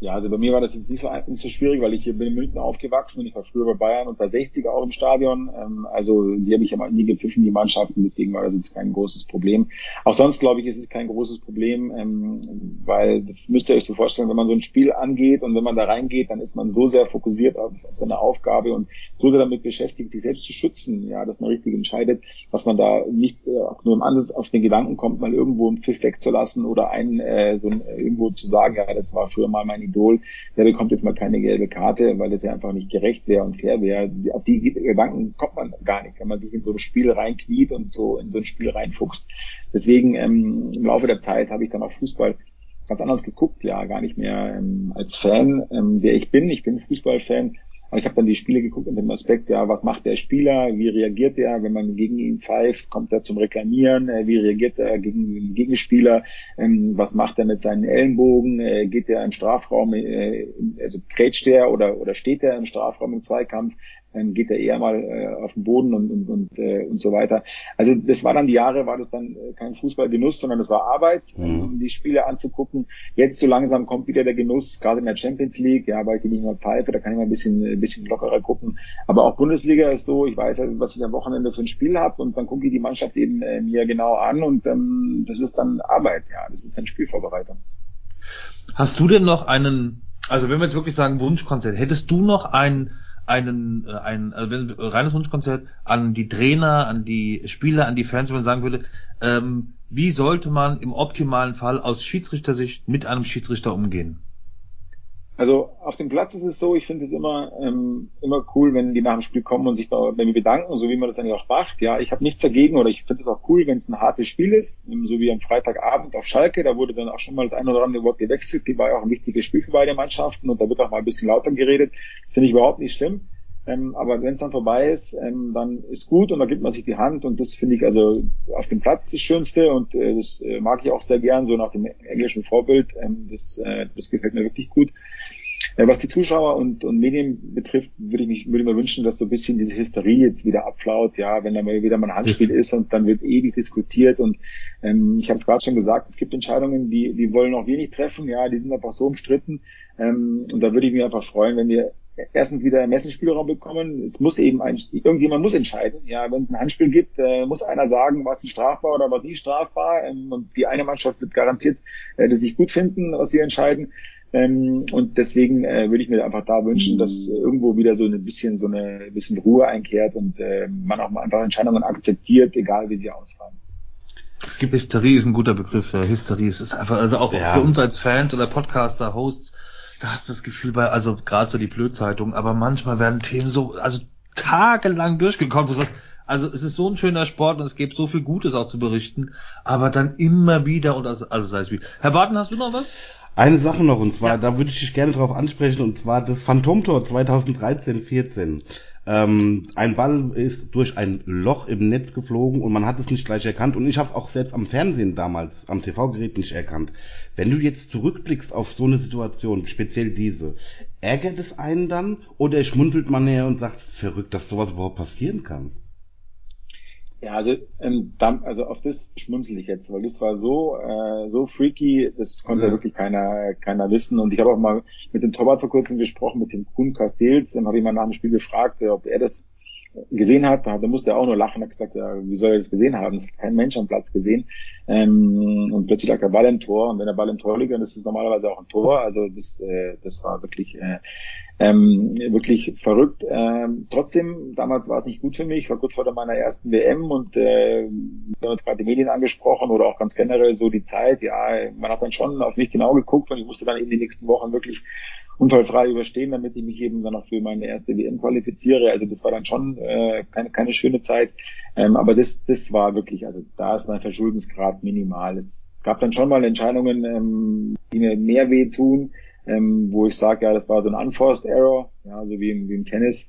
Ja, also bei mir war das jetzt nicht so, nicht so schwierig, weil ich hier bin in München aufgewachsen und ich war früher bei Bayern unter 60er auch im Stadion. Ähm, also die habe ich aber nie gepfiffen, die Mannschaften, deswegen war das jetzt kein großes Problem. Auch sonst glaube ich, ist es kein großes Problem, ähm, weil das müsst ihr euch so vorstellen, wenn man so ein Spiel angeht und wenn man da reingeht, dann ist man so sehr fokussiert auf, auf seine Aufgabe und so sehr damit beschäftigt, sich selbst zu schützen, ja, dass man richtig entscheidet, dass man da nicht äh, auch nur im Ansatz auf den Gedanken kommt, mal irgendwo einen Pfiff wegzulassen oder einen äh, so ein, äh, irgendwo zu sagen, ja, das war früher mal meine Idol, der bekommt jetzt mal keine gelbe Karte, weil das ja einfach nicht gerecht wäre und fair wäre. Auf die Gedanken kommt man gar nicht, wenn man sich in so ein Spiel reinkniet und so in so ein Spiel reinfuchst. Deswegen ähm, im Laufe der Zeit habe ich dann auf Fußball ganz anders geguckt, ja, gar nicht mehr ähm, als Fan, ähm, der ich bin. Ich bin Fußballfan, aber ich habe dann die Spiele geguckt unter dem Aspekt, ja, was macht der Spieler, wie reagiert er, wenn man gegen ihn pfeift, kommt er zum Reklamieren, äh, wie reagiert er gegen den Gegenspieler, ähm, was macht er mit seinen Ellenbogen, äh, geht er im Strafraum, äh, also grätscht er oder, oder steht er im Strafraum im Zweikampf, dann geht er eher mal äh, auf den Boden und, und, und, äh, und so weiter. Also das war dann die Jahre, war das dann äh, kein Fußballgenuss, sondern das war Arbeit, mhm. um die Spiele anzugucken. Jetzt so langsam kommt wieder der Genuss, gerade in der Champions League, ja, weil ich nicht mehr pfeife, da kann ich mal ein bisschen, ein bisschen lockerer gucken. Aber auch Bundesliga ist so, ich weiß, was ich am Wochenende für ein Spiel habe und dann gucke ich die Mannschaft eben äh, mir genau an und ähm, das ist dann Arbeit, ja, das ist dann Spielvorbereitung. Hast du denn noch einen, also wenn wir jetzt wirklich sagen Wunschkonzert, hättest du noch einen einen, äh, ein, also wenn, reines Wunschkonzert an die Trainer, an die Spieler, an die Fans, wenn man sagen würde, ähm, wie sollte man im optimalen Fall aus Schiedsrichtersicht mit einem Schiedsrichter umgehen? Also auf dem Platz ist es so, ich finde es immer ähm, immer cool, wenn die nach dem Spiel kommen und sich bei, bei mir bedanken, so wie man das eigentlich auch macht. Ja, ich habe nichts dagegen oder ich finde es auch cool, wenn es ein hartes Spiel ist, so wie am Freitagabend auf Schalke. Da wurde dann auch schon mal das ein oder andere Wort gewechselt. Die war ja auch ein wichtiges Spiel für beide Mannschaften und da wird auch mal ein bisschen lauter geredet. Das finde ich überhaupt nicht schlimm. Ähm, aber wenn es dann vorbei ist, ähm, dann ist gut und da gibt man sich die Hand und das finde ich also auf dem Platz das Schönste und äh, das äh, mag ich auch sehr gern, so nach dem englischen Vorbild. Ähm, das, äh, das gefällt mir wirklich gut. Äh, was die Zuschauer und, und Medien betrifft, würde ich, mich, würde ich mir wünschen, dass so ein bisschen diese Hysterie jetzt wieder abflaut, ja, wenn da mal wieder mal ein Handspiel ist und dann wird ewig diskutiert und ähm, ich habe es gerade schon gesagt, es gibt Entscheidungen, die, die wollen auch wenig treffen, ja, die sind einfach so umstritten ähm, und da würde ich mich einfach freuen, wenn wir erstens wieder Messenspielraum bekommen. Es muss eben ein, irgendjemand muss entscheiden. Ja, wenn es ein Handspiel gibt, äh, muss einer sagen, was ist strafbar oder was nicht strafbar. Ähm, und die eine Mannschaft wird garantiert äh, das nicht gut finden, was sie entscheiden. Ähm, und deswegen äh, würde ich mir einfach da wünschen, dass irgendwo wieder so ein bisschen so eine ein bisschen Ruhe einkehrt und äh, man auch mal einfach Entscheidungen akzeptiert, egal wie sie ausfallen. Es gibt Hysterie ist ein guter Begriff. Ja. Hysterie ist einfach, also auch ja. für uns als Fans oder Podcaster, Hosts, da hast du das Gefühl bei, also gerade so die Blödzeitung, aber manchmal werden Themen so, also tagelang durchgekommen, wo du sagst, also es ist so ein schöner Sport und es gibt so viel Gutes auch zu berichten, aber dann immer wieder und also, also sei es wie. Herr Barton, hast du noch was? Eine Sache noch, und zwar, ja. da würde ich dich gerne drauf ansprechen, und zwar das Phantomtor 2013-14. Ähm, ein Ball ist durch ein Loch im Netz geflogen und man hat es nicht gleich erkannt. Und ich habe es auch selbst am Fernsehen damals, am TV-Gerät nicht erkannt. Wenn du jetzt zurückblickst auf so eine Situation, speziell diese, ärgert es einen dann oder schmunzelt man näher und sagt, verrückt, dass sowas überhaupt passieren kann? Ja, also, ähm, dann, also auf das schmunzel ich jetzt, weil das war so äh, so freaky, das konnte ja. wirklich keiner keiner wissen. Und ich habe auch mal mit dem Torwart vor kurzem gesprochen, mit dem Kuhn Castells, dann habe ich mal nach dem Spiel gefragt, ob er das gesehen hat, da musste er auch nur lachen, hat gesagt, ja, wie soll er das gesehen haben? Das hat kein Mensch am Platz gesehen. Ähm, und plötzlich lag der Ball im Tor und wenn der Ball im Tor liegt, dann ist es normalerweise auch ein Tor. Also das, äh, das war wirklich äh, ähm, wirklich verrückt. Ähm, trotzdem, damals war es nicht gut für mich. Ich war kurz vor meiner ersten WM und äh, wir haben uns gerade die Medien angesprochen oder auch ganz generell so die Zeit. Ja, man hat dann schon auf mich genau geguckt und ich musste dann in den nächsten Wochen wirklich unfallfrei überstehen, damit ich mich eben dann auch für meine erste WM qualifiziere. Also das war dann schon äh, keine, keine schöne Zeit. Ähm, aber das, das war wirklich, also da ist mein Verschuldensgrad minimal. Es gab dann schon mal Entscheidungen, ähm, die mir mehr wehtun, ähm, wo ich sage, ja, das war so ein Unforced Error, ja, so wie im, wie im Tennis.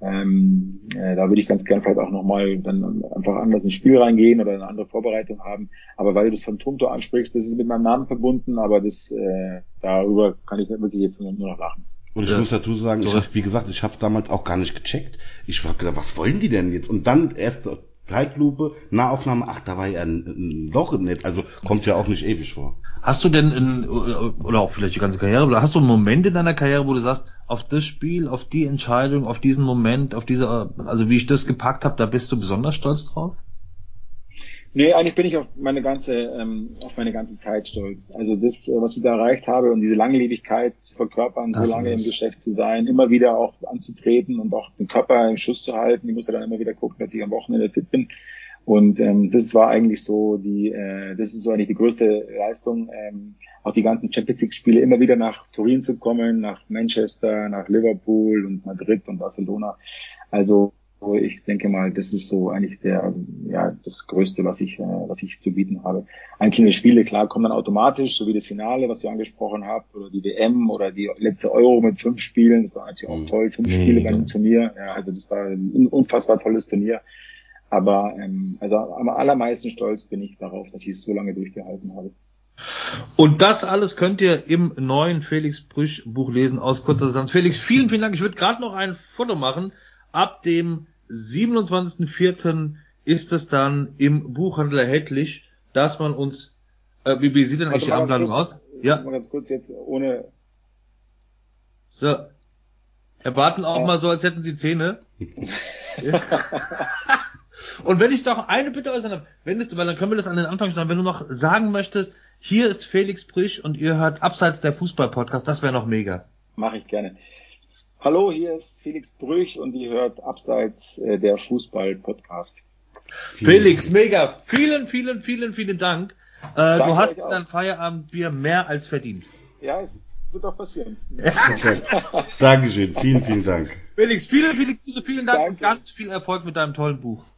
Ähm, äh, da würde ich ganz gern vielleicht auch nochmal dann einfach anders ins Spiel reingehen oder eine andere Vorbereitung haben. Aber weil du das Phantomtor ansprichst, das ist mit meinem Namen verbunden, aber das äh, darüber kann ich wirklich jetzt nur, nur noch lachen. Und ich ja. muss dazu sagen, ich hab, wie gesagt, ich habe damals auch gar nicht gecheckt. Ich habe gedacht, was wollen die denn jetzt? Und dann erst Zeitlupe, Nahaufnahme, ach, da war ja ein, Loch im Netz, also kommt ja auch nicht ewig vor. Hast du denn in, oder auch vielleicht die ganze Karriere, oder hast du einen Moment in deiner Karriere, wo du sagst, auf das Spiel, auf die Entscheidung, auf diesen Moment, auf diese, also wie ich das gepackt habe, da bist du besonders stolz drauf? Nee, eigentlich bin ich auf meine ganze, ähm, auf meine ganze Zeit stolz. Also das, äh, was ich da erreicht habe und diese Langlebigkeit zu verkörpern, das so lange im Geschäft zu sein, immer wieder auch anzutreten und auch den Körper im Schuss zu halten. Ich muss ja dann immer wieder gucken, dass ich am Wochenende fit bin. Und ähm, das war eigentlich so die, äh, das ist so eigentlich die größte Leistung, ähm, auch die ganzen Champions League Spiele immer wieder nach Turin zu kommen, nach Manchester, nach Liverpool und Madrid und Barcelona. Also ich denke mal, das ist so eigentlich der, ja, das Größte, was ich, äh, was ich zu bieten habe. Einzelne Spiele, klar, kommen dann automatisch, so wie das Finale, was ihr angesprochen habt, oder die WM oder die letzte Euro mit fünf Spielen. Das war natürlich auch mhm. toll, fünf nee, Spiele beim Turnier. Ja, also das war ein unfassbar tolles Turnier. Aber ähm, also am allermeisten stolz bin ich darauf, dass ich es so lange durchgehalten habe. Und das alles könnt ihr im neuen Felix Brüch Buch lesen aus kurzer Distanz. Felix, vielen, vielen Dank. Ich würde gerade noch ein Foto machen Ab dem 27.04. ist es dann im Buchhandel erhältlich, dass man uns, äh, wie, wie sieht denn eigentlich die Abendladung aus? Ja. Mal ganz kurz jetzt ohne. So. Herr Barton auch ja. mal so, als hätten Sie Zähne. (laughs) Und wenn ich doch eine Bitte äußern habe, wenn du, weil dann können wir das an den Anfang stellen, wenn du noch sagen möchtest, hier ist Felix Brich und ihr hört abseits der Fußball-Podcast, das wäre noch mega. Mache ich gerne. Hallo, hier ist Felix Brüch und ihr hört Abseits äh, der Fußball-Podcast. Felix, mega. Vielen, vielen, vielen, vielen Dank. Äh, du hast dein Feierabendbier mehr als verdient. Ja, es wird auch passieren. (laughs) Okay. Dankeschön. Vielen, vielen Dank. Felix, vielen, vielen Grüße, vielen Dank Danke. und ganz viel Erfolg mit deinem tollen Buch.